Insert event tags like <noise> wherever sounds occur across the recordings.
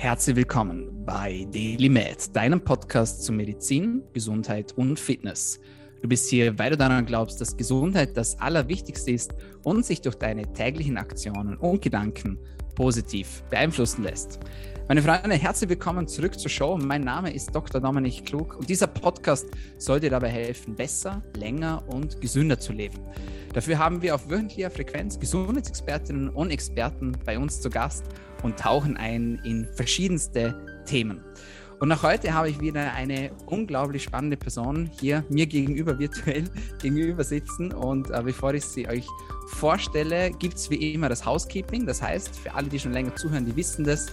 Herzlich willkommen bei DailyMed, deinem Podcast zu Medizin, Gesundheit und Fitness. Du bist hier, weil du daran glaubst, dass Gesundheit das Allerwichtigste ist und sich durch deine täglichen Aktionen und Gedanken positiv beeinflussen lässt. Meine Freunde, herzlich willkommen zurück zur Show. Mein Name ist Dr. Dominik Klug und dieser Podcast soll dir dabei helfen, besser, länger und gesünder zu leben. Dafür haben wir auf wöchentlicher Frequenz Gesundheitsexpertinnen und Experten bei uns zu Gast und tauchen ein in verschiedenste Themen. Und auch heute habe ich wieder eine unglaublich spannende Person hier mir gegenüber virtuell <laughs> gegenüber sitzen. Und äh, bevor ich sie euch vorstelle, gibt es wie immer das Housekeeping. Das heißt, für alle, die schon länger zuhören, die wissen das.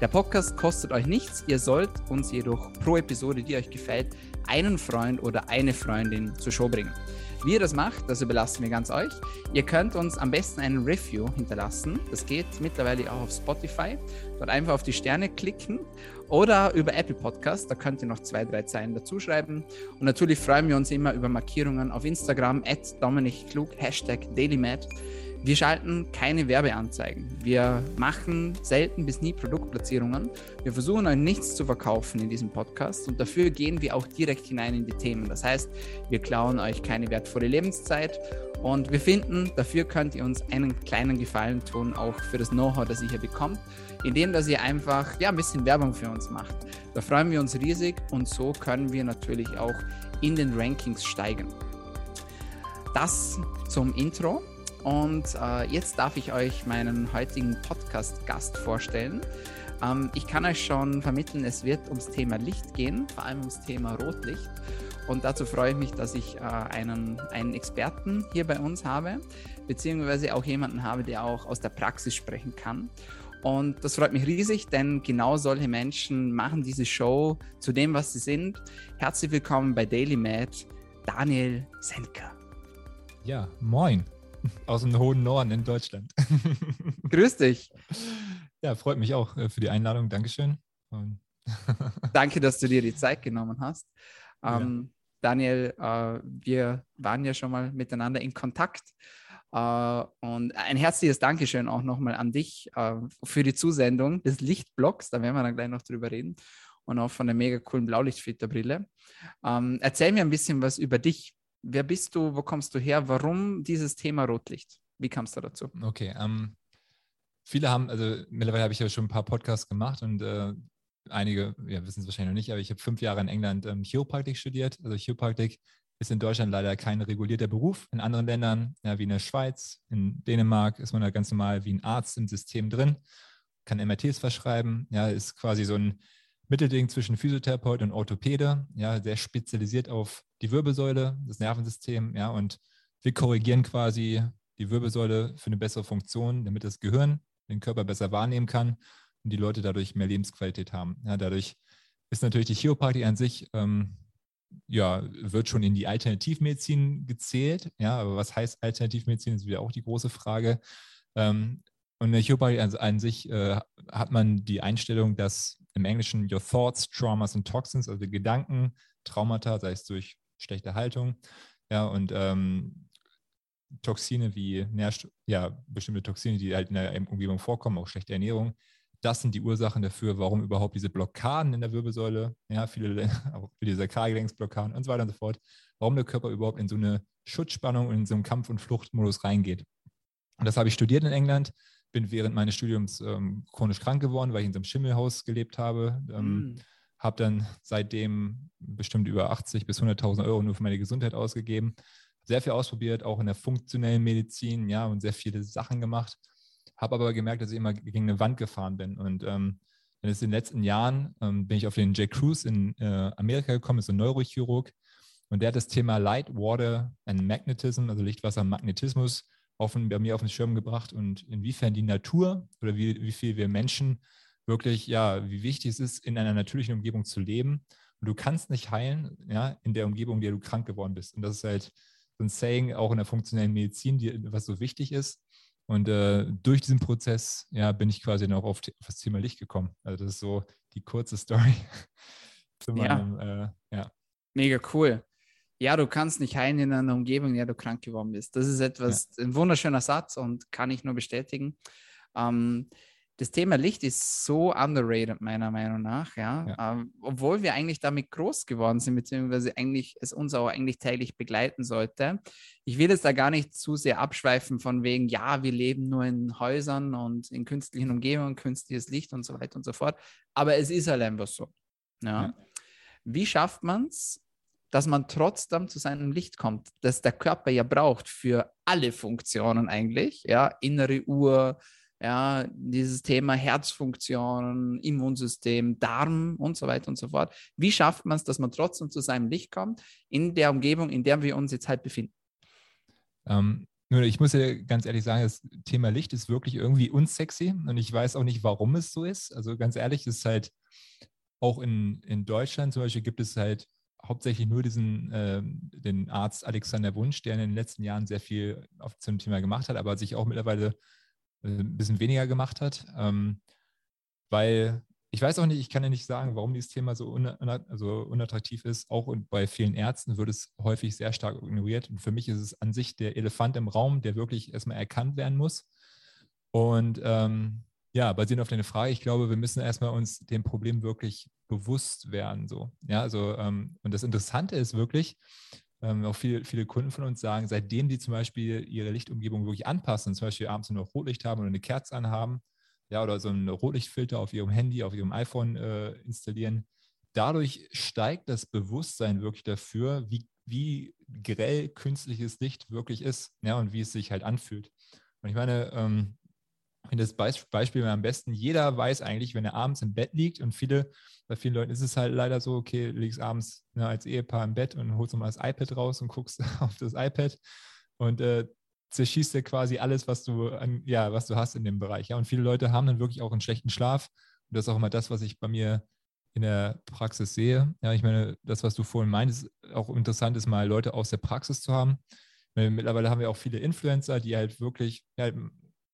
Der Podcast kostet euch nichts. Ihr sollt uns jedoch pro Episode, die euch gefällt, einen Freund oder eine Freundin zur Show bringen. Wie ihr das macht, das überlassen wir ganz euch. Ihr könnt uns am besten einen Review hinterlassen. Das geht mittlerweile auch auf Spotify. Dort einfach auf die Sterne klicken oder über Apple Podcast. Da könnt ihr noch zwei, drei Zeilen dazuschreiben. Und natürlich freuen wir uns immer über Markierungen auf Instagram, at Dominik Klug, Hashtag DailyMad. Wir schalten keine Werbeanzeigen. Wir machen selten bis nie Produktplatzierungen. Wir versuchen euch nichts zu verkaufen in diesem Podcast und dafür gehen wir auch direkt hinein in die Themen. Das heißt, wir klauen euch keine wertvolle Lebenszeit und wir finden, dafür könnt ihr uns einen kleinen Gefallen tun, auch für das Know-how, das ihr hier bekommt, indem dass ihr einfach ja, ein bisschen Werbung für uns macht. Da freuen wir uns riesig und so können wir natürlich auch in den Rankings steigen. Das zum Intro. Und äh, jetzt darf ich euch meinen heutigen Podcast-Gast vorstellen. Ähm, ich kann euch schon vermitteln, es wird ums Thema Licht gehen, vor allem ums Thema Rotlicht. Und dazu freue ich mich, dass ich äh, einen, einen Experten hier bei uns habe, beziehungsweise auch jemanden habe, der auch aus der Praxis sprechen kann. Und das freut mich riesig, denn genau solche Menschen machen diese Show zu dem, was sie sind. Herzlich willkommen bei Daily Mad, Daniel Senker. Ja, moin aus dem hohen Norden in Deutschland. <laughs> Grüß dich. Ja, freut mich auch äh, für die Einladung. Dankeschön. Danke, dass du dir die Zeit genommen hast. Ähm, ja. Daniel, äh, wir waren ja schon mal miteinander in Kontakt. Uh, und ein herzliches Dankeschön auch nochmal an dich uh, für die Zusendung des Lichtblocks. Da werden wir dann gleich noch drüber reden. Und auch von der mega coolen Blaulichtfilterbrille. Ähm, erzähl mir ein bisschen was über dich. Wer bist du? Wo kommst du her? Warum dieses Thema Rotlicht? Wie kamst du dazu? Okay, ähm, viele haben, also mittlerweile habe ich ja schon ein paar Podcasts gemacht und äh, einige ja, wissen es wahrscheinlich noch nicht, aber ich habe fünf Jahre in England ähm, Chiropraktik studiert. Also Chiropraktik ist in Deutschland leider kein regulierter Beruf. In anderen Ländern, ja, wie in der Schweiz, in Dänemark, ist man da ganz normal wie ein Arzt im System drin, kann MRTs verschreiben, ja, ist quasi so ein Mittelding zwischen Physiotherapeut und Orthopäde, ja, sehr spezialisiert auf die Wirbelsäule, das Nervensystem, ja, und wir korrigieren quasi die Wirbelsäule für eine bessere Funktion, damit das Gehirn den Körper besser wahrnehmen kann und die Leute dadurch mehr Lebensqualität haben. Ja, dadurch ist natürlich die Chiropraktik an sich, ähm, ja, wird schon in die Alternativmedizin gezählt. Ja, aber was heißt Alternativmedizin, ist wieder auch die große Frage. Ähm, und in der Chiropraktik an, an sich äh, hat man die Einstellung, dass im Englischen your thoughts, traumas and toxins, also Gedanken, Traumata, sei es durch schlechte Haltung, ja, und ähm, Toxine wie Nährstoff, ja, bestimmte Toxine, die halt in der Umgebung vorkommen, auch schlechte Ernährung, das sind die Ursachen dafür, warum überhaupt diese Blockaden in der Wirbelsäule, ja, viele, auch <laughs> viele Sakralgelenksblockaden und so weiter und so fort, warum der Körper überhaupt in so eine Schutzspannung und in so einen Kampf- und Fluchtmodus reingeht. Und das habe ich studiert in England, bin während meines Studiums ähm, chronisch krank geworden, weil ich in so einem Schimmelhaus gelebt habe. Ähm, mm habe dann seitdem bestimmt über 80 bis 100.000 Euro nur für meine Gesundheit ausgegeben. Sehr viel ausprobiert, auch in der funktionellen Medizin, ja, und sehr viele Sachen gemacht. Habe aber gemerkt, dass ich immer gegen eine Wand gefahren bin. Und ähm, in den letzten Jahren ähm, bin ich auf den Jay Cruz in äh, Amerika gekommen, ist ein Neurochirurg. Und der hat das Thema Light, Water and Magnetism, also Licht, Wasser, Magnetismus, auf, bei mir auf den Schirm gebracht und inwiefern die Natur oder wie, wie viel wir Menschen wirklich, ja, wie wichtig es ist, in einer natürlichen Umgebung zu leben. Und du kannst nicht heilen, ja, in der Umgebung, in der du krank geworden bist. Und das ist halt so ein Saying auch in der funktionellen Medizin, die, was so wichtig ist. Und äh, durch diesen Prozess, ja, bin ich quasi noch auf, auf, das Thema Licht gekommen. Also das ist so die kurze Story <laughs> zu meinem, ja. Äh, ja. Mega cool. Ja, du kannst nicht heilen in einer Umgebung, in der du krank geworden bist. Das ist etwas, ja. ein wunderschöner Satz und kann ich nur bestätigen. Ähm, das Thema Licht ist so underrated, meiner Meinung nach, ja. ja. Ähm, obwohl wir eigentlich damit groß geworden sind, beziehungsweise eigentlich es uns auch eigentlich täglich begleiten sollte. Ich will jetzt da gar nicht zu sehr abschweifen von wegen, ja, wir leben nur in Häusern und in künstlichen Umgebungen, künstliches Licht und so weiter und so fort. Aber es ist halt einfach so. Ja. ja. Wie schafft man es, dass man trotzdem zu seinem Licht kommt, das der Körper ja braucht für alle Funktionen eigentlich, ja, innere Uhr, ja, dieses Thema Herzfunktion, Immunsystem, Darm und so weiter und so fort. Wie schafft man es, dass man trotzdem zu seinem Licht kommt in der Umgebung, in der wir uns jetzt halt befinden? Ähm, nur ich muss ja ganz ehrlich sagen, das Thema Licht ist wirklich irgendwie unsexy und ich weiß auch nicht, warum es so ist. Also ganz ehrlich, es ist halt auch in, in Deutschland zum Beispiel gibt es halt hauptsächlich nur diesen, äh, den Arzt Alexander Wunsch, der in den letzten Jahren sehr viel auf zum Thema gemacht hat, aber sich auch mittlerweile ein bisschen weniger gemacht hat. Ähm, weil ich weiß auch nicht, ich kann ja nicht sagen, warum dieses Thema so un also unattraktiv ist. Auch bei vielen Ärzten wird es häufig sehr stark ignoriert. Und für mich ist es an sich der Elefant im Raum, der wirklich erstmal erkannt werden muss. Und ähm, ja, basierend auf deine Frage, ich glaube, wir müssen erstmal uns dem Problem wirklich bewusst werden. So. Ja, also, ähm, und das Interessante ist wirklich, ähm, auch viele, viele Kunden von uns sagen, seitdem die zum Beispiel ihre Lichtumgebung wirklich anpassen, zum Beispiel abends nur noch Rotlicht haben oder eine Kerze anhaben, ja, oder so einen Rotlichtfilter auf ihrem Handy, auf ihrem iPhone äh, installieren, dadurch steigt das Bewusstsein wirklich dafür, wie, wie grell künstliches Licht wirklich ist, ja, und wie es sich halt anfühlt. Und ich meine, ähm, das Beispiel am besten, jeder weiß eigentlich, wenn er abends im Bett liegt und viele, bei vielen Leuten ist es halt leider so, okay, liegst abends ne, als Ehepaar im Bett und holst nochmal das iPad raus und guckst <laughs> auf das iPad und äh, zerschießt dir quasi alles, was du, an, ja, was du hast in dem Bereich. Ja? Und viele Leute haben dann wirklich auch einen schlechten Schlaf. Und das ist auch immer das, was ich bei mir in der Praxis sehe. Ja, ich meine, das, was du vorhin meintest, auch interessant ist, mal Leute aus der Praxis zu haben. Mittlerweile haben wir auch viele Influencer, die halt wirklich ja,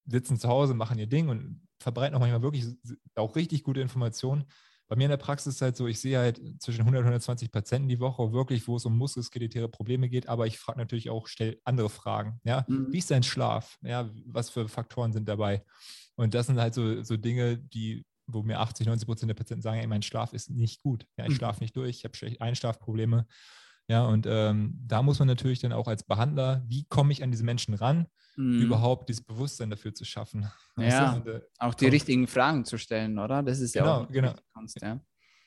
sitzen zu Hause, machen ihr Ding und verbreiten auch manchmal wirklich auch richtig gute Informationen. Bei mir in der Praxis ist halt so, ich sehe halt zwischen 100 und 120 Patienten die Woche, wirklich, wo es um muskelskeletäre Probleme geht, aber ich frage natürlich auch, stelle andere Fragen. Ja? Mhm. Wie ist dein Schlaf? Ja, was für Faktoren sind dabei? Und das sind halt so, so Dinge, die, wo mir 80, 90 Prozent der Patienten sagen, ey, mein Schlaf ist nicht gut. Ja, ich mhm. schlafe nicht durch, ich habe schlecht Einschlafprobleme. Ja, und ähm, da muss man natürlich dann auch als Behandler, wie komme ich an diese Menschen ran, mhm. überhaupt dieses Bewusstsein dafür zu schaffen. <laughs> Ja, äh, auch die richtigen Fragen zu stellen, oder? Das ist ja genau, auch genau. Kunst, ja.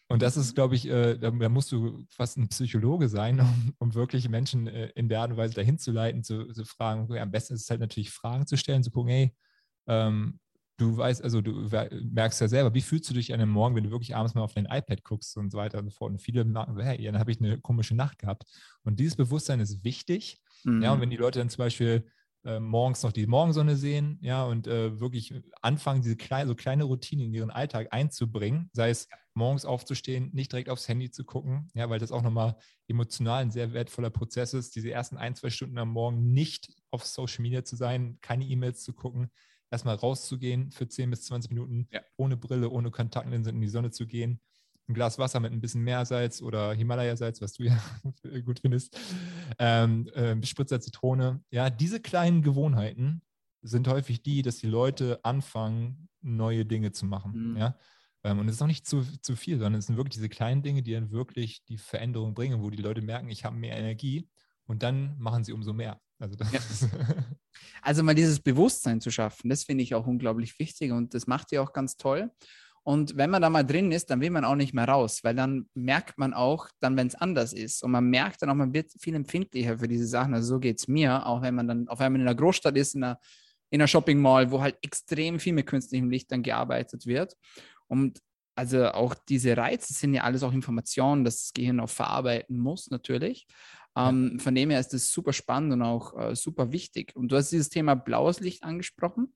Und das ist, glaube ich, äh, da, da, musst du fast ein Psychologe sein, <laughs> um, um wirklich Menschen äh, in der Art und Weise dahin zu leiten, zu, zu fragen. Okay, am besten ist es halt natürlich Fragen zu stellen, zu gucken, hey, ähm, du weißt, also du merkst ja selber, wie fühlst du dich an einem Morgen, wenn du wirklich abends mal auf dein iPad guckst und so weiter und so fort. Und viele merken, hey, dann habe ich eine komische Nacht gehabt. Und dieses Bewusstsein ist wichtig. Mhm. Ja, und wenn die Leute dann zum Beispiel äh, morgens noch die Morgensonne sehen, ja, und äh, wirklich anfangen, diese kleine, so kleine Routinen in ihren Alltag einzubringen, sei es morgens aufzustehen, nicht direkt aufs Handy zu gucken, ja, weil das auch nochmal emotional ein sehr wertvoller Prozess ist, diese ersten ein, zwei Stunden am Morgen nicht auf Social Media zu sein, keine E-Mails zu gucken, erstmal rauszugehen für 10 bis 20 Minuten, ja. ohne Brille, ohne Kontaktlinsen in die Sonne zu gehen, ein Glas Wasser mit ein bisschen Meersalz oder Himalaya-Salz, was du ja <laughs> gut findest, ähm, äh, Spritzer Zitrone. Ja, diese kleinen Gewohnheiten sind häufig die, dass die Leute anfangen, neue Dinge zu machen. Mhm. Ja? Ähm, und es ist auch nicht zu, zu viel, sondern es sind wirklich diese kleinen Dinge, die dann wirklich die Veränderung bringen, wo die Leute merken, ich habe mehr Energie und dann machen sie umso mehr. Also, ja. <laughs> also mal dieses Bewusstsein zu schaffen, das finde ich auch unglaublich wichtig und das macht ihr auch ganz toll. Und wenn man da mal drin ist, dann will man auch nicht mehr raus, weil dann merkt man auch, dann, wenn es anders ist. Und man merkt dann auch, man wird viel empfindlicher für diese Sachen. Also so geht es mir, auch wenn man dann auf einmal in einer Großstadt ist, in einer, in einer Shopping Mall, wo halt extrem viel mit künstlichem Licht dann gearbeitet wird. Und also auch diese Reize sind ja alles auch Informationen, dass das Gehirn auch verarbeiten muss, natürlich. Ähm, von dem her ist das super spannend und auch äh, super wichtig. Und du hast dieses Thema blaues Licht angesprochen.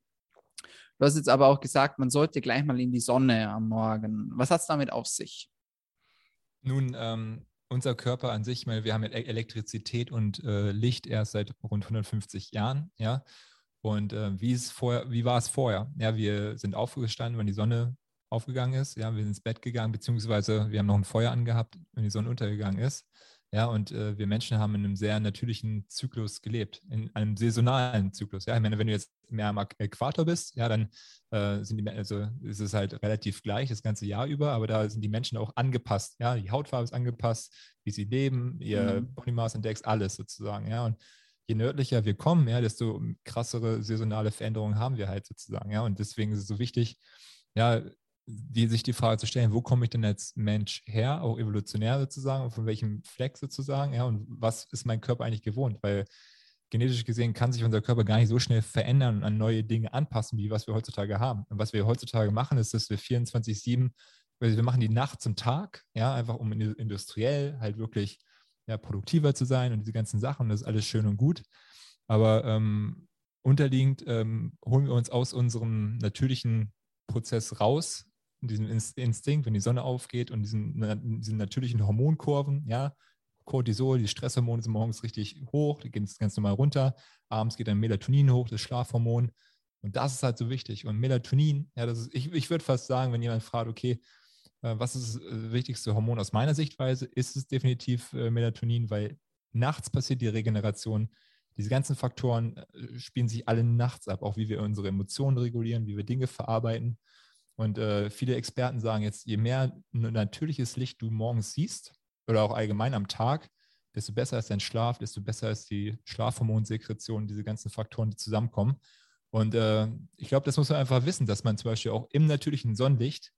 Du hast jetzt aber auch gesagt, man sollte gleich mal in die Sonne am Morgen. Was hat es damit auf sich? Nun, ähm, unser Körper an sich, wir haben Elektrizität und äh, Licht erst seit rund 150 Jahren, ja. Und äh, wie, vorher, wie war es vorher? Ja, wir sind aufgestanden, wenn die Sonne aufgegangen ist. Ja, wir sind ins Bett gegangen, beziehungsweise wir haben noch ein Feuer angehabt, wenn die Sonne untergegangen ist. Ja, und äh, wir Menschen haben in einem sehr natürlichen Zyklus gelebt, in einem saisonalen Zyklus. Ja, ich meine, wenn du jetzt mehr am Äquator bist, ja, dann äh, sind die, also ist es halt relativ gleich das ganze Jahr über, aber da sind die Menschen auch angepasst. Ja, die Hautfarbe ist angepasst, wie sie leben, ihr mhm. Body Mass Index, alles sozusagen. Ja, und je nördlicher wir kommen, ja, desto krassere saisonale Veränderungen haben wir halt sozusagen. Ja, und deswegen ist es so wichtig, ja, die, sich die Frage zu stellen, wo komme ich denn als Mensch her, auch evolutionär sozusagen, von welchem Fleck sozusagen, ja, und was ist mein Körper eigentlich gewohnt? Weil genetisch gesehen kann sich unser Körper gar nicht so schnell verändern und an neue Dinge anpassen, wie was wir heutzutage haben. Und was wir heutzutage machen, ist, dass wir 24-7, also wir machen die Nacht zum Tag, ja, einfach um industriell halt wirklich ja, produktiver zu sein und diese ganzen Sachen, das ist alles schön und gut. Aber ähm, unterliegend ähm, holen wir uns aus unserem natürlichen Prozess raus, diesem Instinkt, wenn die Sonne aufgeht und diesen, diesen natürlichen Hormonkurven, ja, Cortisol, die Stresshormone sind morgens richtig hoch, die gehen ganz normal runter, abends geht dann Melatonin hoch, das Schlafhormon. Und das ist halt so wichtig. Und Melatonin, ja, das ist, ich, ich würde fast sagen, wenn jemand fragt, okay, äh, was ist das äh, wichtigste Hormon aus meiner Sichtweise, ist es definitiv äh, Melatonin, weil nachts passiert die Regeneration. Diese ganzen Faktoren spielen sich alle nachts ab, auch wie wir unsere Emotionen regulieren, wie wir Dinge verarbeiten. Und äh, viele Experten sagen jetzt, je mehr natürliches Licht du morgens siehst oder auch allgemein am Tag, desto besser ist dein Schlaf, desto besser ist die Schlafhormonsekretion, diese ganzen Faktoren, die zusammenkommen. Und äh, ich glaube, das muss man einfach wissen, dass man zum Beispiel auch im natürlichen Sonnenlicht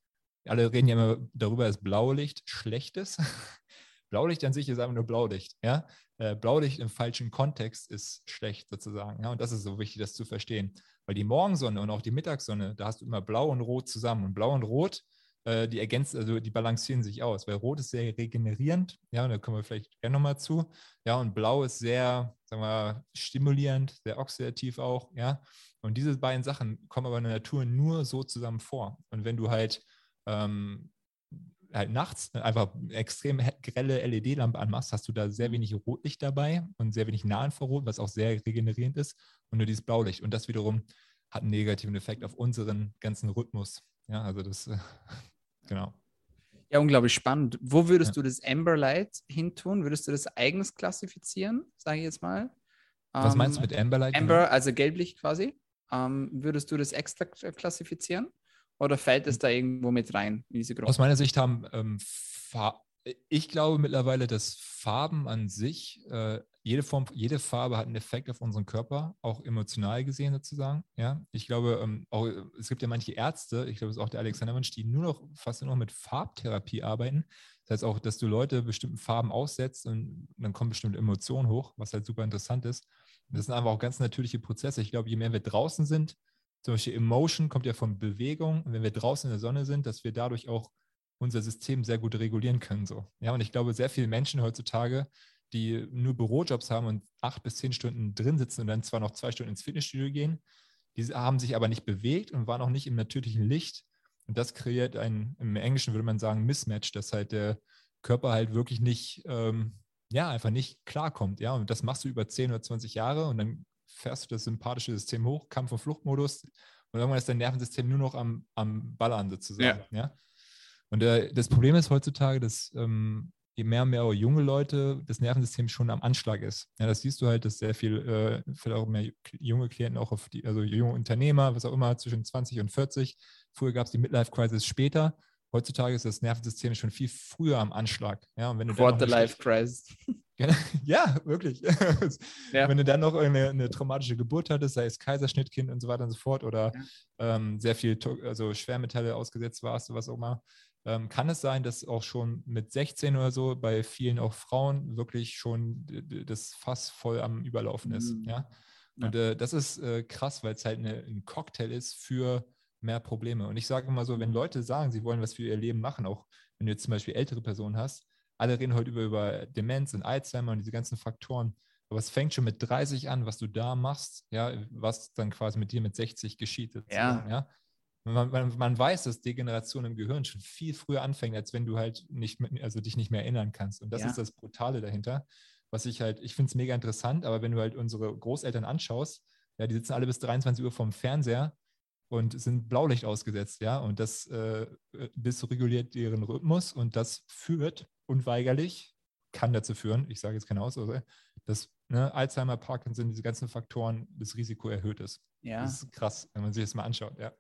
alle reden ja immer darüber, dass Blaulicht schlecht ist. <laughs> Blaulicht an sich ist einfach nur Blaulicht. Ja? Äh, Blaulicht im falschen Kontext ist schlecht sozusagen. Ja? Und das ist so wichtig, das zu verstehen. Weil die Morgensonne und auch die Mittagssonne, da hast du immer Blau und Rot zusammen. Und Blau und Rot, äh, die ergänzen, also die balancieren sich aus, weil Rot ist sehr regenerierend, ja, und da kommen wir vielleicht gerne nochmal zu. Ja, und Blau ist sehr, sagen wir, stimulierend, sehr oxidativ auch, ja. Und diese beiden Sachen kommen aber in der Natur nur so zusammen vor. Und wenn du halt ähm, halt nachts einfach extrem grelle LED-Lampe anmachst, hast du da sehr wenig Rotlicht dabei und sehr wenig Nahinfrarot, was auch sehr regenerierend ist, und nur dieses Blaulicht. Und das wiederum hat einen negativen Effekt auf unseren ganzen Rhythmus. Ja, also das, äh, <laughs> genau. Ja, unglaublich spannend. Wo würdest ja. du das Amber Light hintun? Würdest du das eigens klassifizieren, sage ich jetzt mal? Was ähm, meinst du mit Amber Light? Amber, also gelblich quasi. Ähm, würdest du das extra klassifizieren? Oder fällt es da irgendwo mit rein in diese Gruppe? Aus meiner Sicht haben ähm, ich glaube mittlerweile, dass Farben an sich, äh, jede Form, jede Farbe hat einen Effekt auf unseren Körper, auch emotional gesehen sozusagen. Ja, ich glaube, ähm, auch, es gibt ja manche Ärzte, ich glaube, es ist auch der Alexander Mensch, die nur noch fast nur noch mit Farbtherapie arbeiten. Das heißt auch, dass du Leute bestimmten Farben aussetzt und dann kommen bestimmte Emotionen hoch, was halt super interessant ist. Das sind einfach auch ganz natürliche Prozesse. Ich glaube, je mehr wir draußen sind, zum Beispiel Emotion kommt ja von Bewegung. Und wenn wir draußen in der Sonne sind, dass wir dadurch auch unser System sehr gut regulieren können. So. Ja, und ich glaube, sehr viele Menschen heutzutage, die nur Bürojobs haben und acht bis zehn Stunden drin sitzen und dann zwar noch zwei Stunden ins Fitnessstudio gehen, die haben sich aber nicht bewegt und waren auch nicht im natürlichen Licht. Und das kreiert ein, im Englischen würde man sagen, Mismatch, dass halt der Körper halt wirklich nicht, ähm, ja, einfach nicht klarkommt. Ja, und das machst du über 10 oder 20 Jahre und dann fährst du das sympathische System hoch, Kampf- und Fluchtmodus und irgendwann ist dein Nervensystem nur noch am, am Ballern sozusagen. Ja. ja? Und äh, das Problem ist heutzutage, dass ähm, je mehr und mehr junge Leute das Nervensystem schon am Anschlag ist. Ja, das siehst du halt, dass sehr viel, äh, vielleicht auch mehr junge Klienten, auch auf die, also junge Unternehmer, was auch immer, zwischen 20 und 40. Früher gab es die Midlife-Crisis später. Heutzutage ist das Nervensystem schon viel früher am Anschlag. Ja, und wenn du Quarter Life Crisis. <laughs> Ja, wirklich. <laughs> Ja. Wenn du dann noch eine, eine, traumatische Geburt hattest, sei es Kaiserschnittkind und so weiter und so fort, oder ja. ähm, sehr viel also Schwermetalle ausgesetzt warst, was auch immer, ähm, kann es sein, dass auch schon mit 16 oder so bei vielen auch Frauen wirklich schon das Fass voll am Überlaufen ist. Mhm. Ja? Und äh, das ist äh, krass, weil es halt eine, ein Cocktail ist für mehr Probleme. Und ich sage immer so, wenn mhm. Leute sagen, sie wollen was für ihr Leben machen, auch wenn du jetzt zum Beispiel ältere Personen hast, alle reden heute über, über Demenz und Alzheimer und diese ganzen Faktoren. Aber es fängt schon mit 30 an, was du da machst, ja, was dann quasi mit dir mit 60 geschieht. Ja. ja? Man, man, man, weiß, dass Degeneration im Gehirn schon viel früher anfängt, als wenn du halt nicht, also dich nicht mehr erinnern kannst. Und das ja. ist das Brutale dahinter. Was ich halt, ich finde es mega interessant, aber wenn du halt unsere Großeltern anschaust, ja, die sitzen alle bis 23 Uhr vorm Fernseher und sind Blaulicht ausgesetzt, ja, und das äh, dysreguliert ihren Rhythmus und das führt unweigerlich kann dazu führen, ich sage jetzt keine Aussage, dass ne, Alzheimer, Parkinson, diese ganzen Faktoren, das Risiko erhöht ist. Ja. Das ist krass, wenn man sich das mal anschaut, ja.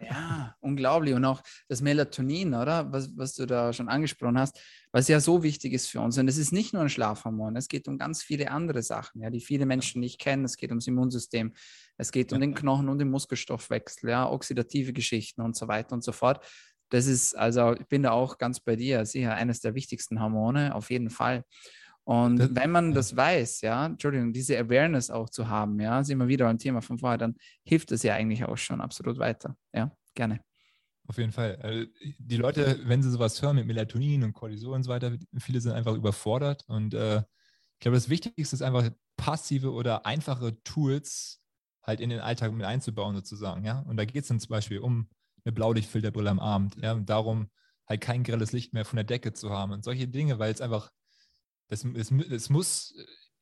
Ja, unglaublich. Und auch das Melatonin, oder? Was, was du da schon angesprochen hast, was ja so wichtig ist für uns. Und es ist nicht nur ein Schlafhormon, es geht um ganz viele andere Sachen, ja, die viele Menschen nicht kennen. Es geht ums Immunsystem, es geht um den Knochen- und den Muskelstoffwechsel, ja, oxidative Geschichten und so weiter und so fort. Das ist, also ich bin da auch ganz bei dir, sicher eines der wichtigsten Hormone, auf jeden Fall. Und das, wenn man das weiß, ja, Entschuldigung, diese Awareness auch zu haben, ja, sind wir wieder beim Thema von vorher, dann hilft es ja eigentlich auch schon absolut weiter. Ja, gerne. Auf jeden Fall. Also die Leute, wenn sie sowas hören mit Melatonin und Cortisol und so weiter, viele sind einfach überfordert. Und äh, ich glaube, das Wichtigste ist einfach passive oder einfache Tools halt in den Alltag mit einzubauen, sozusagen. Ja? Und da geht es dann zum Beispiel um eine Blaulichtfilterbrille am Abend, ja, und darum halt kein grelles Licht mehr von der Decke zu haben und solche Dinge, weil es einfach das, es, es muss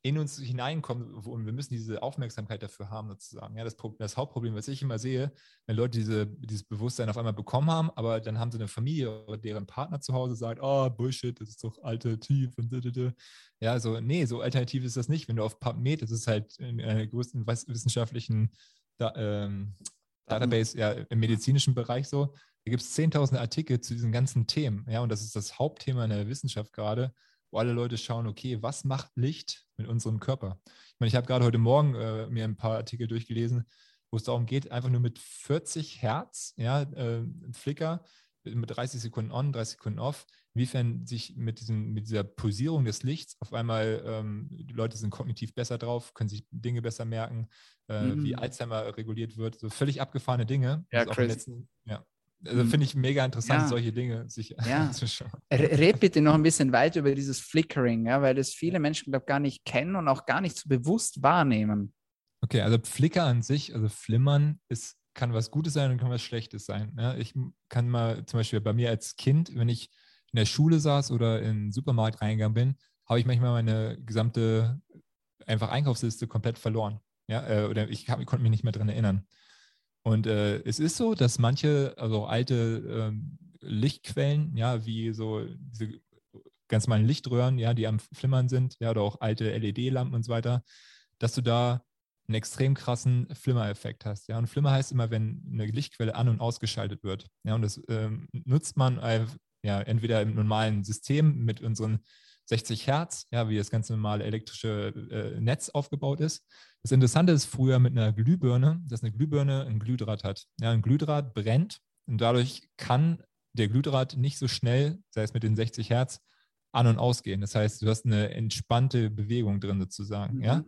in uns hineinkommen und wir müssen diese Aufmerksamkeit dafür haben, sozusagen. Ja, das, das, Hauptproblem, was ich immer sehe, wenn Leute diese, dieses Bewusstsein auf einmal bekommen haben, aber dann haben sie eine Familie oder deren Partner zu Hause sagt, oh, Bullshit, das ist doch alternativ und ja, so, nee, so alternativ ist das nicht. Wenn du auf PubMed, das ist halt in einer größten wissenschaftlichen da, ähm, Database, ja, im medizinischen Bereich so, da gibt es 10.000 Artikel zu diesen ganzen Themen, ja, und das ist das Hauptthema in der Wissenschaft gerade, wo alle Leute schauen, okay, was macht Licht mit unserem Körper? Ich meine, ich habe gerade heute Morgen äh, mir ein paar Artikel durchgelesen, wo es darum geht, einfach nur mit 40 Hertz, ja, äh, Flicker, mit 30 Sekunden on, 30 Sekunden off, inwiefern sich mit, diesem, mit dieser Pulsierung des Lichts auf einmal, ähm, die Leute sind kognitiv besser drauf, können sich Dinge besser merken, äh, mhm. wie Alzheimer reguliert wird, so völlig abgefahrene Dinge. Ja, crazy. Letzten, ja, also mhm. finde ich mega interessant, ja. solche Dinge sich ja. <laughs> anzuschauen. Red bitte noch ein bisschen weiter über dieses Flickering, ja, weil das viele Menschen, glaube gar nicht kennen und auch gar nicht so bewusst wahrnehmen. Okay, also Flicker an sich, also Flimmern, ist, kann was Gutes sein und kann was Schlechtes sein. Ja, ich kann mal zum Beispiel bei mir als Kind, wenn ich in der Schule saß oder in den Supermarkt reingegangen bin, habe ich manchmal meine gesamte einfach Einkaufsliste komplett verloren. Ja, äh, oder ich, hab, ich konnte mich nicht mehr daran erinnern. Und äh, es ist so, dass manche, also alte ähm, Lichtquellen, ja, wie so diese ganz normalen Lichtröhren, ja, die am Flimmern sind, ja, oder auch alte LED-Lampen und so weiter, dass du da einen extrem krassen Flimmereffekt hast. Ja, und Flimmer heißt immer, wenn eine Lichtquelle an- und ausgeschaltet wird. Ja, und das ähm, nutzt man äh, ja, entweder im normalen System mit unseren 60 Hertz, ja, wie das ganze normale elektrische äh, Netz aufgebaut ist. Das Interessante ist früher mit einer Glühbirne, dass eine Glühbirne ein Glühdraht hat. Ja, ein Glühdraht brennt und dadurch kann der Glühdraht nicht so schnell, sei es mit den 60 Hertz, an- und ausgehen. Das heißt, du hast eine entspannte Bewegung drin sozusagen. Mhm. Ja?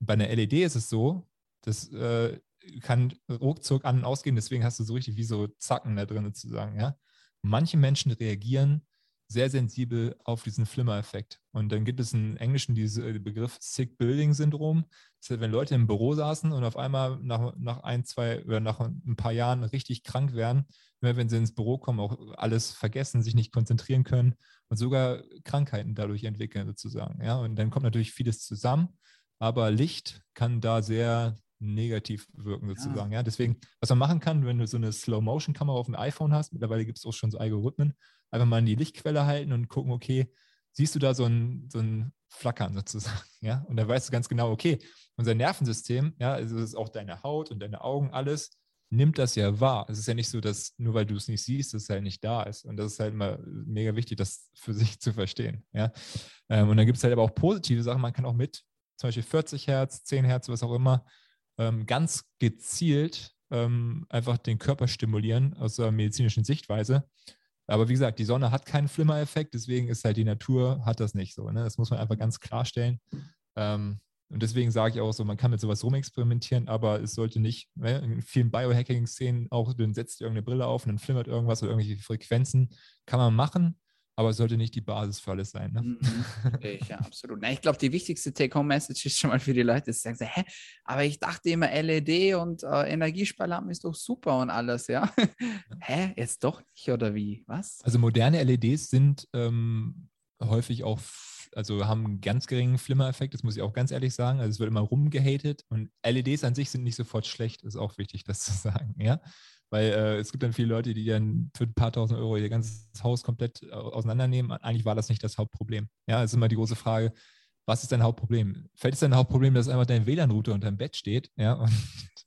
Bei einer LED ist es so, das äh, kann ruckzuck an- und ausgehen, deswegen hast du so richtig wie so Zacken da drin sozusagen. Ja? Manche Menschen reagieren sehr sensibel auf diesen Flimmer-Effekt. Und dann gibt es in Englischen diesen äh, Begriff Sick Building Syndrom. Das heißt, wenn Leute im Büro saßen und auf einmal nach, nach ein, zwei oder nach ein paar Jahren richtig krank werden, immer wenn sie ins Büro kommen, auch alles vergessen, sich nicht konzentrieren können und sogar Krankheiten dadurch entwickeln sozusagen. Ja, und dann kommt natürlich vieles zusammen, aber Licht kann da sehr negativ wirken sozusagen. Ja. ja. deswegen, was man machen kann, wenn du so eine Slow-Motion-Kamera auf dem iPhone hast, mittlerweile gibt es auch schon so Algorithmen, einfach mal in die Lichtquelle halten und gucken, okay, siehst du da so ein, so ein Flackern sozusagen, <laughs> ja? Und dann weißt du ganz genau, okay, unser Nervensystem, ja, also ist auch deine Haut und deine Augen, alles nimmt das ja wahr. Es ist ja nicht so, dass nur weil du es nicht siehst, es halt nicht da ist. Und das ist halt immer mega wichtig, das für <laughs> sich zu verstehen, ja. Ähm, und dann gibt es halt aber auch positive Sachen. Man kann auch mit zum Beispiel 40 Hertz, 10 Hertz, was auch immer, ähm, ganz gezielt ähm, einfach den Körper stimulieren aus der medizinischen Sichtweise. Aber wie gesagt, die Sonne hat keinen Flimmereffekt, deswegen ist halt die Natur, hat das nicht so. Ne? Das muss man einfach ganz klarstellen. Ähm, und deswegen sage ich auch so, man kann mit sowas rumexperimentieren, aber es sollte nicht, ne? in vielen Biohacking-Szenen auch, dann setzt ihr irgendeine Brille auf und dann flimmert irgendwas oder irgendwelche Frequenzen. Kann man machen, aber es sollte nicht die Basis für alles sein. Ne? Mhm. Ich, ja, absolut. Na, ich glaube, die wichtigste Take-Home-Message ist schon mal für die Leute, dass sie sagen, hä, aber ich dachte immer, LED und äh, Energiesparlampen ist doch super und alles, ja. <laughs> hä, jetzt doch nicht oder wie? Was? Also moderne LEDs sind ähm, häufig auch, also haben einen ganz geringen Flimmer-Effekt, das muss ich auch ganz ehrlich sagen. Also es wird immer rumgehatet und LEDs an sich sind nicht sofort schlecht, ist auch wichtig, das zu <laughs> sagen, ja. Weil äh, es gibt dann viele Leute, die dann für ein paar tausend Euro ihr ganzes Haus komplett auseinandernehmen. Eigentlich war das nicht das Hauptproblem. Ja, es ist immer die große Frage, was ist dein Hauptproblem? Fällt es dein Hauptproblem, dass einfach dein WLAN-Router unter dem Bett steht? Ja,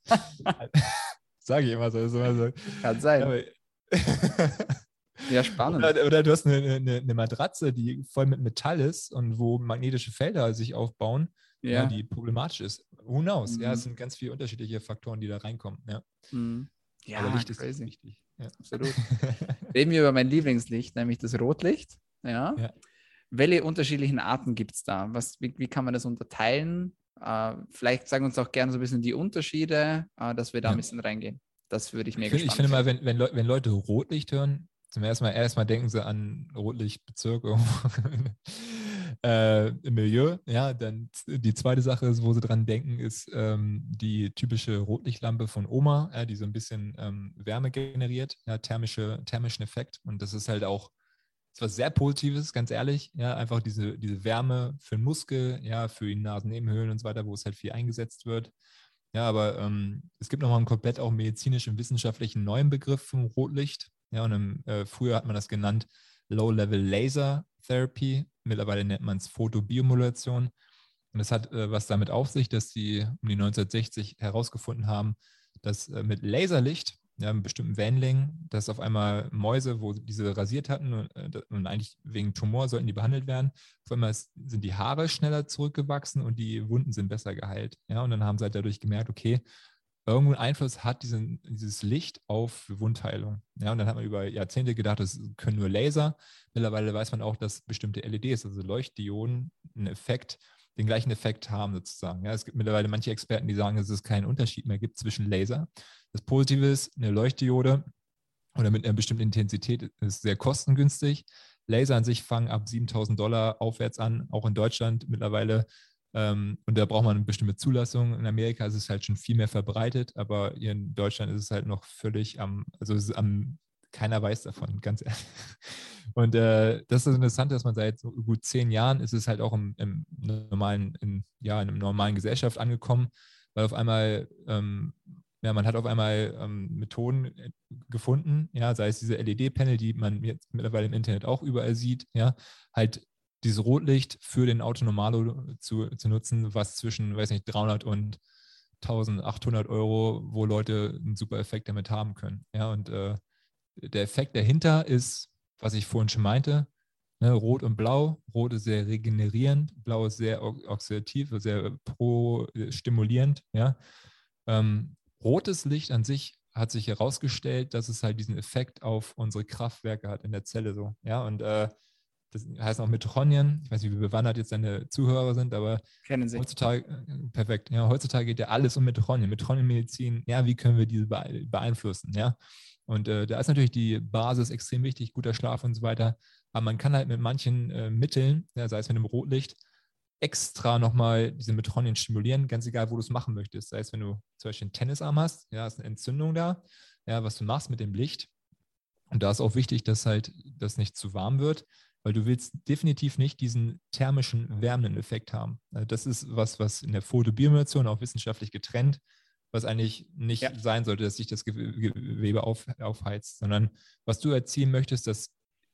<laughs> sage ich immer so, immer so. Kann sein. Ja, <laughs> ja spannend. Oder, oder, du hast eine, eine, eine, Matratze, die voll mit Metall ist und wo magnetische Felder sich aufbauen, ja. ja die problematisch ist. Who knows? Mhm. Ja, es sind ganz viele unterschiedliche Faktoren, die da reinkommen. Ja, mhm. Ja Aber Licht crazy. ist wichtig. Ja. Absolut. <laughs> Reden wir über mein Lieblingslicht, nämlich das Rotlicht. Ja. ja. Welche unterschiedlichen Arten gibt es da? Was, wie, wie, kann man das unterteilen? Uh, vielleicht sagen uns auch gerne so ein bisschen die Unterschiede, uh, dass wir da ja. ein bisschen reingehen. Das würde ich mir Ich finde mal, wenn, wenn, Le wenn, Leute Rotlicht hören, zum ersten Mal erstmal denken sie an Rotlichtbezirk <laughs> äh, im Milieu. Ja, dann die zweite Sache ist, wo sie dran denken, ist ähm, die typische Rotlichtlampe von Oma, ja, die so ein bisschen ähm, Wärme generiert, ja, thermische, thermischen Effekt. Und das ist halt auch ist was sehr Positives, ganz ehrlich. Ja, einfach diese, diese Wärme für den Muskel, ja, für die Nasennebenhöhlen und so weiter, wo es halt viel eingesetzt wird. Ja, aber ähm, es gibt nochmal einen komplett auch medizinischen, wissenschaftlichen neuen Begriff vom Rotlicht. Ja, und im, äh, früher hat man das genannt Low-Level Laser Therapy. Mittlerweile nennt man es Photobiomodulation. Und das hat äh, was damit auf sich, dass sie um die 1960 herausgefunden haben, dass äh, mit Laserlicht ja, einem bestimmten Wellenlängen, dass auf einmal Mäuse, wo diese rasiert hatten und, äh, und, eigentlich wegen Tumor sollten die behandelt werden, auf einmal sind die Haare schneller zurückgewachsen und die Wunden sind besser geheilt. Ja, und dann haben sie halt dadurch gemerkt, okay, irgendeinen Einfluss hat diesen, dieses Licht auf Wundheilung. Ja, und dann hat man über Jahrzehnte gedacht, das können nur Laser. Mittlerweile weiß man auch, dass bestimmte LEDs, also Leuchtdioden, einen Effekt den gleichen Effekt haben sozusagen. Ja, es gibt mittlerweile manche Experten, die sagen, dass es keinen Unterschied mehr gibt zwischen Laser. Das Positive ist, eine Leuchtdiode oder mit einer bestimmten Intensität ist sehr kostengünstig. Laser an sich fangen ab 7000 Dollar aufwärts an, auch in Deutschland mittlerweile. Ähm, und da braucht man eine bestimmte Zulassung. In Amerika ist es halt schon viel mehr verbreitet, aber hier in Deutschland ist es halt noch völlig am, also es ist am keiner weiß davon, <laughs> ganz ehrlich. Und äh, das ist interessant, dass man seit so gut zehn Jahren ist es halt auch im, im normalen, in, ja, in einer normalen Gesellschaft angekommen, weil auf einmal, ähm, ja, man hat auf einmal ähm, Methoden äh, gefunden, ja, sei es diese LED-Panel, die man jetzt mittlerweile im Internet auch überall sieht, ja, halt dieses Rotlicht für den Autonomalo zu, zu nutzen, was zwischen, weiß nicht, 300 und 1800 Euro, wo Leute einen super Effekt damit haben können. Ja, und äh, der Effekt dahinter ist, was ich vorhin schon meinte, ne, Rot und Blau. Rot ist sehr regenerierend, Blau ist sehr oxidativ, sehr pro-stimulierend. Ja. Ähm, rotes Licht an sich hat sich herausgestellt, dass es halt diesen Effekt auf unsere Kraftwerke hat in der Zelle so. Ja, und äh, das heißt auch Mitochondrien. Ich weiß nicht, wie bewandert jetzt deine Zuhörer sind, aber Kennen Sie. heutzutage, äh, perfekt, ja, heutzutage geht ja alles um Mitochondrien. Mitochondrienmedizin, ja, wie können wir diese beeinflussen, ja? Und äh, da ist natürlich die Basis extrem wichtig, guter Schlaf und so weiter. Aber man kann halt mit manchen äh, Mitteln, ja, sei es mit dem Rotlicht, extra nochmal diese Mitochondrien stimulieren, ganz egal, wo du es machen möchtest. Sei es, wenn du zum Beispiel einen Tennisarm hast, ja, ist eine Entzündung da, ja, was du machst mit dem Licht. Und da ist auch wichtig, dass halt das nicht zu warm wird, weil du willst definitiv nicht diesen thermischen, wärmenden Effekt haben. Also das ist was, was in der Photobiomodulation auch wissenschaftlich getrennt was eigentlich nicht ja. sein sollte, dass sich das Gewebe auf, aufheizt, sondern was du erzielen möchtest, dass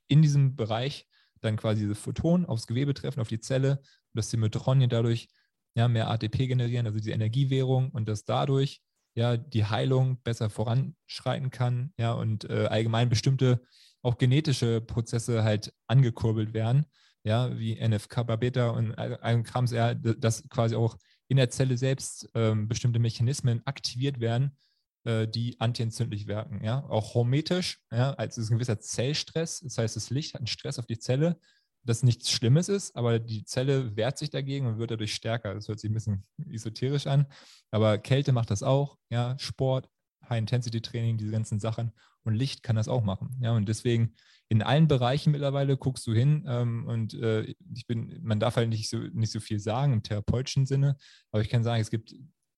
in diesem Bereich dann quasi diese Photonen aufs Gewebe treffen, auf die Zelle, dass die Mitochondrien dadurch ja, mehr ATP generieren, also die Energiewährung und dass dadurch ja die Heilung besser voranschreiten kann, ja, und äh, allgemein bestimmte auch genetische Prozesse halt angekurbelt werden, ja, wie NF-Kappa-Beta und ein Krams, ja, das quasi auch in der Zelle selbst ähm, bestimmte Mechanismen aktiviert werden, äh, die antientzündlich wirken. Ja? Auch hormetisch, ja? also ist ein gewisser Zellstress, das heißt, das Licht hat einen Stress auf die Zelle, das nichts Schlimmes ist, aber die Zelle wehrt sich dagegen und wird dadurch stärker. Das hört sich ein bisschen esoterisch an, aber Kälte macht das auch, ja, Sport, High-Intensity-Training, diese ganzen Sachen. Und Licht kann das auch machen. Ja, und deswegen in allen Bereichen mittlerweile guckst du hin ähm, und äh, ich bin, man darf halt nicht so, nicht so viel sagen im therapeutischen Sinne, aber ich kann sagen, es gibt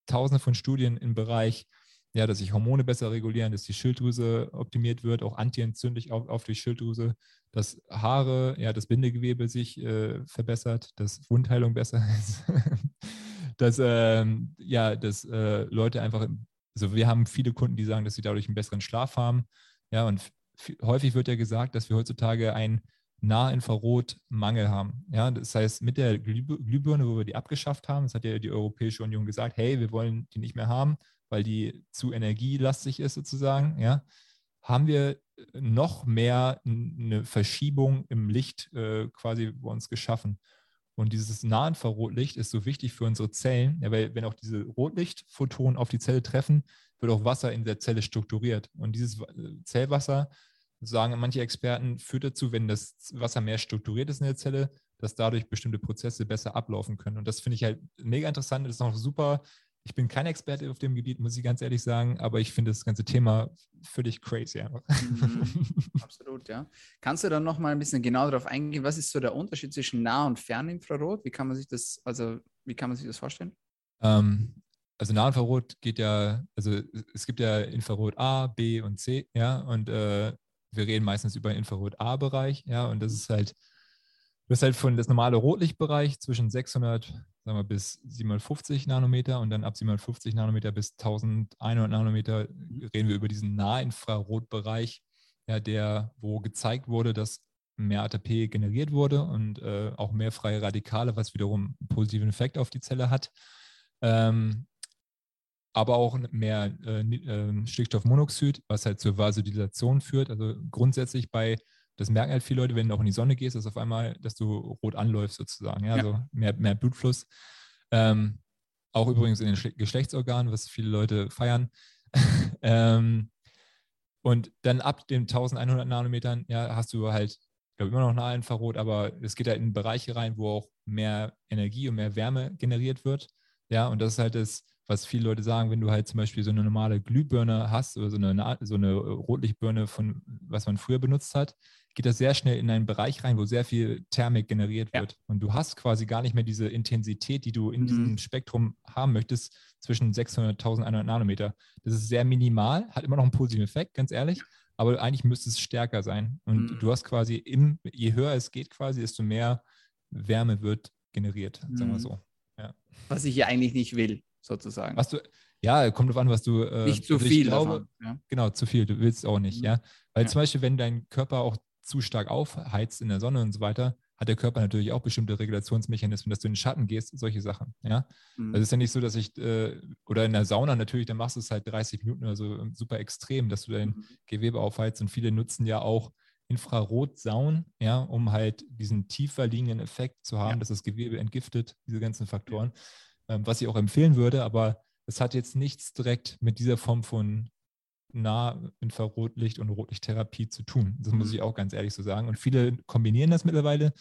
tausende von Studien im Bereich, ja, dass sich Hormone besser regulieren, dass die Schilddrüse optimiert wird, auch antientzündlich auf, auf die Schilddrüse, dass Haare, ja, das Bindegewebe sich äh, verbessert, dass Wundheilung besser <laughs> ist, dass, ähm, ja, dass äh, Leute einfach also wir haben viele Kunden, die sagen, dass sie dadurch einen besseren Schlaf haben. Ja, und häufig wird ja gesagt, dass wir heutzutage einen Nahinfrarotmangel haben. Ja, das heißt, mit der Glühbirne, wo wir die abgeschafft haben, das hat ja die Europäische Union gesagt, hey, wir wollen die nicht mehr haben, weil die zu energielastig ist sozusagen, ja, haben wir noch mehr eine Verschiebung im Licht äh, quasi bei uns geschaffen. Und dieses Nahinfrarotlicht ist so wichtig für unsere Zellen, ja, weil wenn auch diese Rotlichtphotonen auf die Zelle treffen, wird auch Wasser in der Zelle strukturiert. Und dieses äh, Zellwasser, sagen manche Experten, führt dazu, wenn das Wasser mehr strukturiert ist in der Zelle, dass dadurch bestimmte Prozesse besser ablaufen können. Und das finde ich halt mega interessant. Das ist noch super ich bin kein Experte auf dem Gebiet, muss ich ganz ehrlich sagen, aber ich finde das ganze Thema völlig crazy. Mhm, <laughs> absolut, ja. Kannst du dann noch mal ein bisschen genauer darauf eingehen, was ist so der Unterschied zwischen Nah- und Ferninfrarot? Wie kann man sich das, also wie kann man sich das vorstellen? Ähm, also Nahinfrarot geht ja, also es gibt ja Infrarot A, B und C, ja, und äh, wir reden meistens über Infrarot A-Bereich, ja, und das ist halt Du hast halt von das normale Rotlichtbereich zwischen 600 sagen wir, bis 750 Nanometer und dann ab 750 Nanometer bis 1100 Nanometer reden wir über diesen Nahinfrarotbereich, ja, der, wo gezeigt wurde, dass mehr ATP generiert wurde und äh, auch mehr freie Radikale, was wiederum einen positiven Effekt auf die Zelle hat. Ähm, aber auch mehr äh, äh, Stickstoffmonoxid, was halt zur Vasodilatation führt. Also grundsätzlich bei das merken halt viele Leute, wenn du auch in die Sonne gehst, dass auf einmal, dass du rot anläufst sozusagen. Ja, ja. also mehr, mehr Blutfluss. Ähm, auch übrigens in den Geschlechtsorganen, was viele Leute feiern. <laughs> ähm, und dann ab den 1100 Nanometern, ja, hast du halt, ich glaube, immer noch ein Infrarot, aber es geht halt in Bereiche rein, wo auch mehr Energie und mehr Wärme generiert wird. Ja, und das ist halt das, was viele Leute sagen, wenn du halt zum Beispiel so eine normale Glühbirne hast oder so eine, so eine Rotlichtbirne von, was man früher benutzt hat, geht das sehr schnell in einen Bereich rein, wo sehr viel Thermik generiert wird. Ja. Und du hast quasi gar nicht mehr diese Intensität, die du in mhm. diesem Spektrum haben möchtest, zwischen 600 und 1100 Nanometer. Das ist sehr minimal, hat immer noch einen positiven Effekt, ganz ehrlich, aber eigentlich müsste es stärker sein. Und mhm. du hast quasi, im, je höher es geht quasi, desto mehr Wärme wird generiert, mhm. sagen wir mhm. so. Ja. Was ich ja eigentlich nicht will, sozusagen. Was du, ja, kommt drauf an, was du. Äh, nicht zu also viel. Glaube, davon, ja. Genau, zu viel. Du willst auch nicht, mhm. ja. Weil ja. zum Beispiel, wenn dein Körper auch zu stark aufheizt in der Sonne und so weiter, hat der Körper natürlich auch bestimmte Regulationsmechanismen, dass du in den Schatten gehst, solche Sachen. Ja? Mhm. Also es ist ja nicht so, dass ich, äh, oder in der Sauna natürlich, dann machst du es halt 30 Minuten oder so ähm, super extrem, dass du dein mhm. Gewebe aufheizt und viele nutzen ja auch Infrarotsaun, ja, um halt diesen tiefer liegenden Effekt zu haben, ja. dass das Gewebe entgiftet, diese ganzen Faktoren, ähm, was ich auch empfehlen würde, aber es hat jetzt nichts direkt mit dieser Form von Nah-Infrarotlicht und Rotlichttherapie zu tun. Das muss mhm. ich auch ganz ehrlich so sagen. Und viele kombinieren das mittlerweile.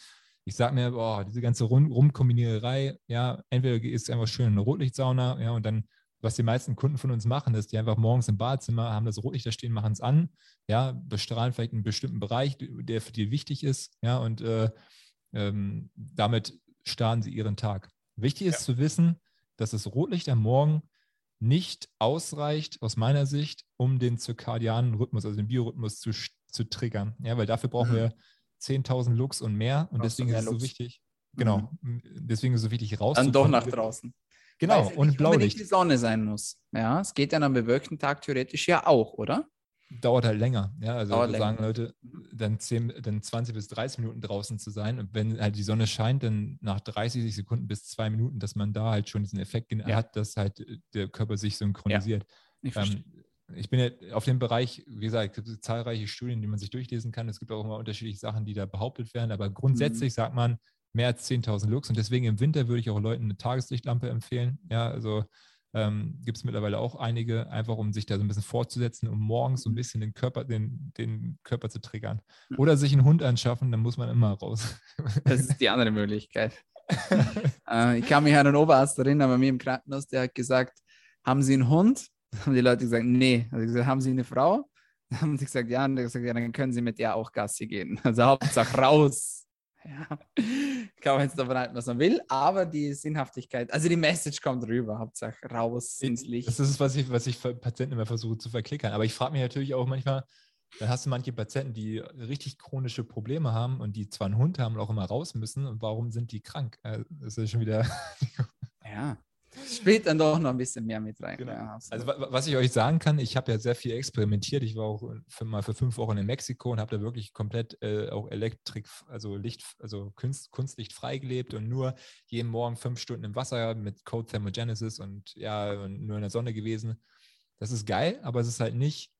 Ich sage mir, boah, diese ganze Rumkombiniererei, ja, entweder ist einfach schön eine Rotlichtsauna, ja, und dann, was die meisten Kunden von uns machen, ist, die einfach morgens im Badezimmer haben das Rotlicht da stehen, machen es an, ja, bestrahlen vielleicht einen bestimmten Bereich, der für die wichtig ist, ja, und äh, ähm, damit starten sie ihren Tag. Wichtig ist ja. zu wissen, dass das Rotlicht am Morgen nicht ausreicht, aus meiner Sicht, um den zirkadianen Rhythmus, also den Biorhythmus zu, zu triggern. Ja, weil dafür brauchen mhm. wir 10.000 Lux und mehr. Und deswegen ist es so wichtig, genau, mhm. deswegen ist es so wichtig rauszukommen. Dann doch nach draußen. Genau, und Blaulicht. die Sonne sein muss. Ja, es geht ja am bewölkten Tag theoretisch ja auch, oder? Dauert halt länger. Ja, also dauert sagen länger. Leute, dann, 10, dann 20 bis 30 Minuten draußen zu sein. Und wenn halt die Sonne scheint, dann nach 30 Sekunden bis zwei Minuten, dass man da halt schon diesen Effekt ja. hat, dass halt äh, der Körper sich synchronisiert. Ja, ich, ähm, ich bin ja auf dem Bereich, wie gesagt, es gibt zahlreiche Studien, die man sich durchlesen kann. Es gibt auch immer unterschiedliche Sachen, die da behauptet werden. Aber grundsätzlich mhm. sagt man, mehr als 10.000 Lux. Und deswegen im Winter würde ich auch Leuten eine Tageslichtlampe empfehlen. Ja, also ähm, gibt es mittlerweile auch einige, einfach um sich da so ein bisschen fortzusetzen, um morgens so ein mhm. bisschen den Körper, den, den Körper zu triggern. Oder sich einen Hund anschaffen, dann muss man immer raus. Das ist die andere Möglichkeit. <laughs> äh, ich kann mich an einen Oberarzt erinnern, bei mir im Krankenhaus, der hat gesagt, haben Sie einen Hund? Dann haben die Leute gesagt, nee. Also gesagt, haben Sie eine Frau? Dann haben sie gesagt, ja. Und er hat gesagt, ja, dann können Sie mit der auch Gassi gehen. Also Hauptsache raus. Ja, kann man jetzt davon halten, was man will, aber die Sinnhaftigkeit, also die Message kommt rüber, Hauptsache raus ins Licht. Das ist, was ich, was ich für Patienten immer versuche zu verklickern. Aber ich frage mich natürlich auch manchmal, dann hast du manche Patienten, die richtig chronische Probleme haben und die zwar einen Hund haben und auch immer raus müssen. Und warum sind die krank? Äh, das ist schon wieder. <laughs> ja. Spielt dann doch noch ein bisschen mehr mit rein. Genau. Ja, also was ich euch sagen kann, ich habe ja sehr viel experimentiert. Ich war auch für, mal für fünf Wochen in Mexiko und habe da wirklich komplett äh, auch Elektrik, also Licht, also Kunst, Kunstlicht freigelebt und nur jeden Morgen fünf Stunden im Wasser mit Code Thermogenesis und ja, nur in der Sonne gewesen. Das ist geil, aber es ist halt nicht,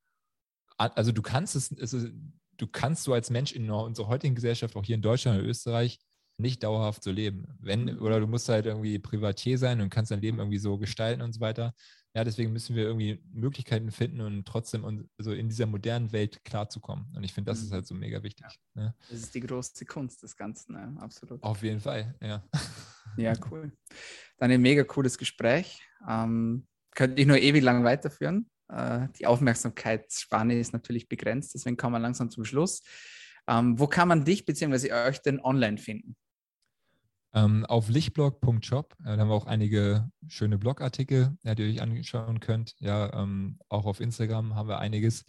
also du kannst es, es ist, du kannst so als Mensch in unserer heutigen Gesellschaft, auch hier in Deutschland und Österreich, nicht dauerhaft so leben. Wenn, mhm. oder du musst halt irgendwie Privatier sein und kannst dein Leben irgendwie so gestalten und so weiter. Ja, deswegen müssen wir irgendwie Möglichkeiten finden und trotzdem und, also in dieser modernen Welt klarzukommen. Und ich finde, das ist mhm. halt so mega wichtig. Ne? Das ist die große Kunst des Ganzen, ne? absolut. Auf jeden Fall, ja. <laughs> Ja, cool. Dann ein mega cooles Gespräch. Ähm, könnte ich nur ewig lang weiterführen. Äh, die Aufmerksamkeitsspanne ist natürlich begrenzt, deswegen kommen wir langsam zum Schluss. Ähm, wo kann man dich bzw. euch denn online finden? Ähm, auf lichtblog.shop, äh, da haben wir auch einige schöne Blogartikel, ja, die ihr euch anschauen könnt. Ja, ähm, auch auf Instagram haben wir einiges.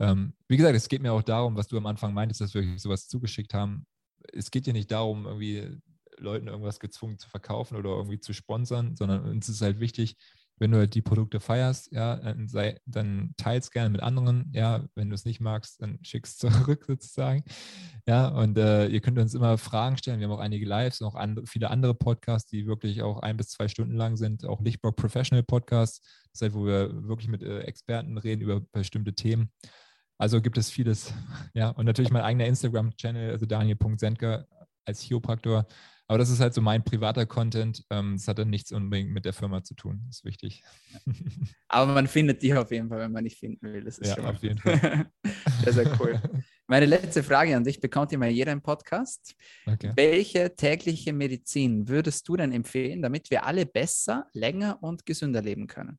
Ähm, wie gesagt, es geht mir auch darum, was du am Anfang meintest, dass wir euch sowas zugeschickt haben. Es geht hier nicht darum, irgendwie Leuten irgendwas gezwungen zu verkaufen oder irgendwie zu sponsern, sondern uns ist halt wichtig, wenn du halt die Produkte feierst, ja, dann, sei, dann teils gerne mit anderen, ja, wenn du es nicht magst, dann schickst zurück <laughs> sozusagen, ja, und äh, ihr könnt uns immer Fragen stellen, wir haben auch einige Lives, und auch andere, viele andere Podcasts, die wirklich auch ein bis zwei Stunden lang sind, auch Lichtbock Professional Podcasts, das heißt, wo wir wirklich mit äh, Experten reden über bestimmte Themen. Also gibt es vieles, <laughs> ja, und natürlich mein eigener Instagram-Channel, also daniel.sendker als Chiropraktor, aber das ist halt so mein privater Content. Ähm, das hat dann nichts unbedingt mit der Firma zu tun. Das ist wichtig. Aber man findet dich auf jeden Fall, wenn man dich finden will. Das ist ja, auf jeden Fall. <laughs> sehr, sehr cool. <laughs> Meine letzte Frage an dich bekommt immer jeder im Podcast. Okay. Welche tägliche Medizin würdest du denn empfehlen, damit wir alle besser, länger und gesünder leben können?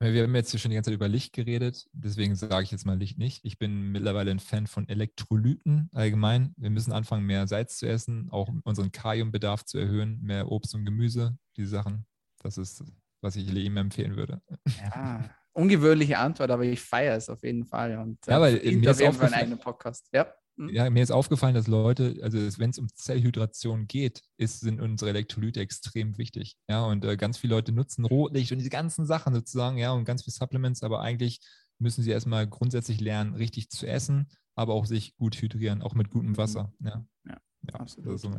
Wir haben jetzt schon die ganze Zeit über Licht geredet, deswegen sage ich jetzt mal Licht nicht. Ich bin mittlerweile ein Fan von Elektrolyten allgemein. Wir müssen anfangen, mehr Salz zu essen, auch unseren Kaliumbedarf zu erhöhen, mehr Obst und Gemüse, diese Sachen. Das ist, was ich ihm empfehlen würde. Ja, ungewöhnliche Antwort, aber ich feiere es auf jeden Fall. Und, ja, weil mir ist auf jeden Fall einen Podcast. Ja. Hm? Ja, mir ist aufgefallen, dass Leute, also wenn es um Zellhydration geht, ist, sind unsere Elektrolyte extrem wichtig. Ja, und äh, ganz viele Leute nutzen Rotlicht und diese ganzen Sachen sozusagen, ja, und ganz viele Supplements, aber eigentlich müssen sie erstmal grundsätzlich lernen, richtig zu essen, aber auch sich gut hydrieren, auch mit gutem mhm. Wasser. Ja, ja, ja absolut. So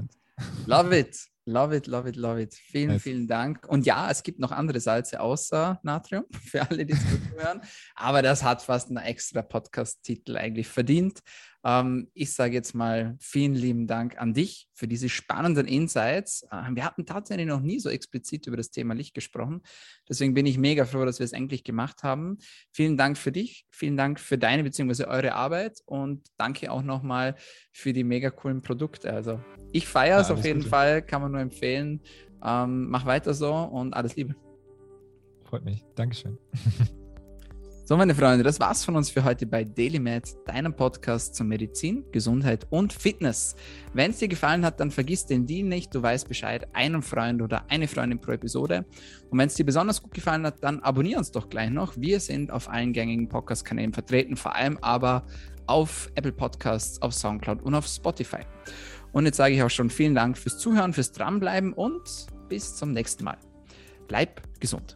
love it, love it, love it, love it. Vielen, nice. vielen Dank. Und ja, es gibt noch andere Salze außer Natrium, <laughs> für alle, die es hören, aber das hat fast einen extra Podcast-Titel eigentlich verdient. Ähm, ich sage jetzt mal vielen lieben Dank an dich für diese spannenden Insights. Äh, wir hatten tatsächlich noch nie so explizit über das Thema Licht gesprochen. Deswegen bin ich mega froh, dass wir es endlich gemacht haben. Vielen Dank für dich, vielen Dank für deine bzw. eure Arbeit und danke auch nochmal für die mega coolen Produkte. Also ich feiere es ja, auf jeden Gute. Fall, kann man nur empfehlen. Ähm, mach weiter so und alles Liebe. Freut mich. Dankeschön. <laughs> So, meine Freunde, das war's von uns für heute bei DailyMed, deinem Podcast zur Medizin, Gesundheit und Fitness. Wenn es dir gefallen hat, dann vergiss den Deal nicht. Du weißt Bescheid, einen Freund oder eine Freundin pro Episode. Und wenn es dir besonders gut gefallen hat, dann abonnier uns doch gleich noch. Wir sind auf allen gängigen Podcast-Kanälen vertreten, vor allem aber auf Apple Podcasts, auf Soundcloud und auf Spotify. Und jetzt sage ich auch schon vielen Dank fürs Zuhören, fürs Dranbleiben und bis zum nächsten Mal. Bleib gesund.